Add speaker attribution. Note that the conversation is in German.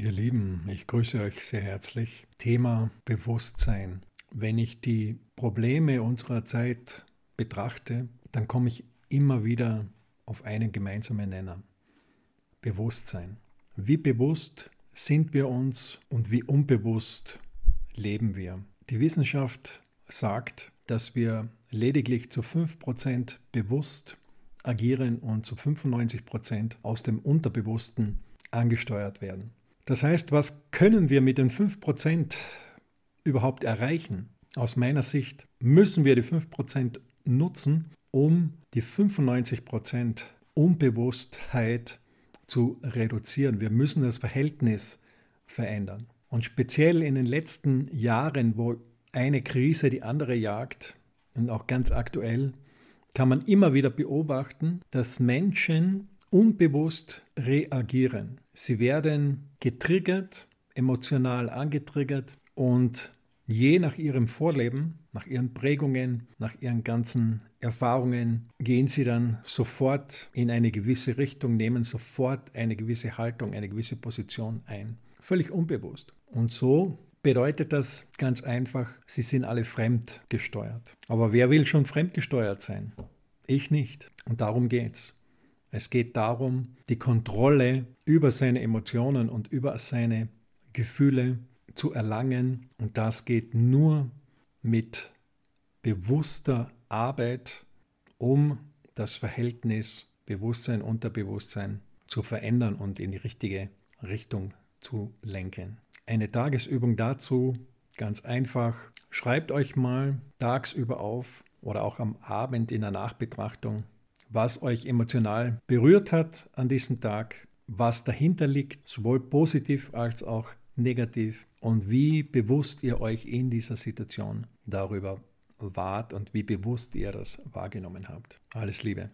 Speaker 1: Ihr Lieben, ich grüße euch sehr herzlich. Thema Bewusstsein. Wenn ich die Probleme unserer Zeit betrachte, dann komme ich immer wieder auf einen gemeinsamen Nenner. Bewusstsein. Wie bewusst sind wir uns und wie unbewusst leben wir? Die Wissenschaft sagt, dass wir lediglich zu 5% bewusst agieren und zu 95% aus dem Unterbewussten angesteuert werden. Das heißt, was können wir mit den 5% überhaupt erreichen? Aus meiner Sicht müssen wir die 5% nutzen, um die 95% Unbewusstheit zu reduzieren. Wir müssen das Verhältnis verändern. Und speziell in den letzten Jahren, wo eine Krise die andere jagt und auch ganz aktuell, kann man immer wieder beobachten, dass Menschen unbewusst reagieren. Sie werden getriggert, emotional angetriggert und je nach ihrem Vorleben, nach ihren Prägungen, nach ihren ganzen Erfahrungen gehen sie dann sofort in eine gewisse Richtung, nehmen sofort eine gewisse Haltung, eine gewisse Position ein. Völlig unbewusst. Und so bedeutet das ganz einfach, sie sind alle fremdgesteuert. Aber wer will schon fremdgesteuert sein? Ich nicht. Und darum geht's. Es geht darum, die Kontrolle über seine Emotionen und über seine Gefühle zu erlangen. Und das geht nur mit bewusster Arbeit, um das Verhältnis Bewusstsein, Unterbewusstsein zu verändern und in die richtige Richtung zu lenken. Eine Tagesübung dazu, ganz einfach, schreibt euch mal tagsüber auf oder auch am Abend in der Nachbetrachtung, was euch emotional berührt hat an diesem Tag, was dahinter liegt, sowohl positiv als auch negativ und wie bewusst ihr euch in dieser Situation darüber wart und wie bewusst ihr das wahrgenommen habt. Alles Liebe.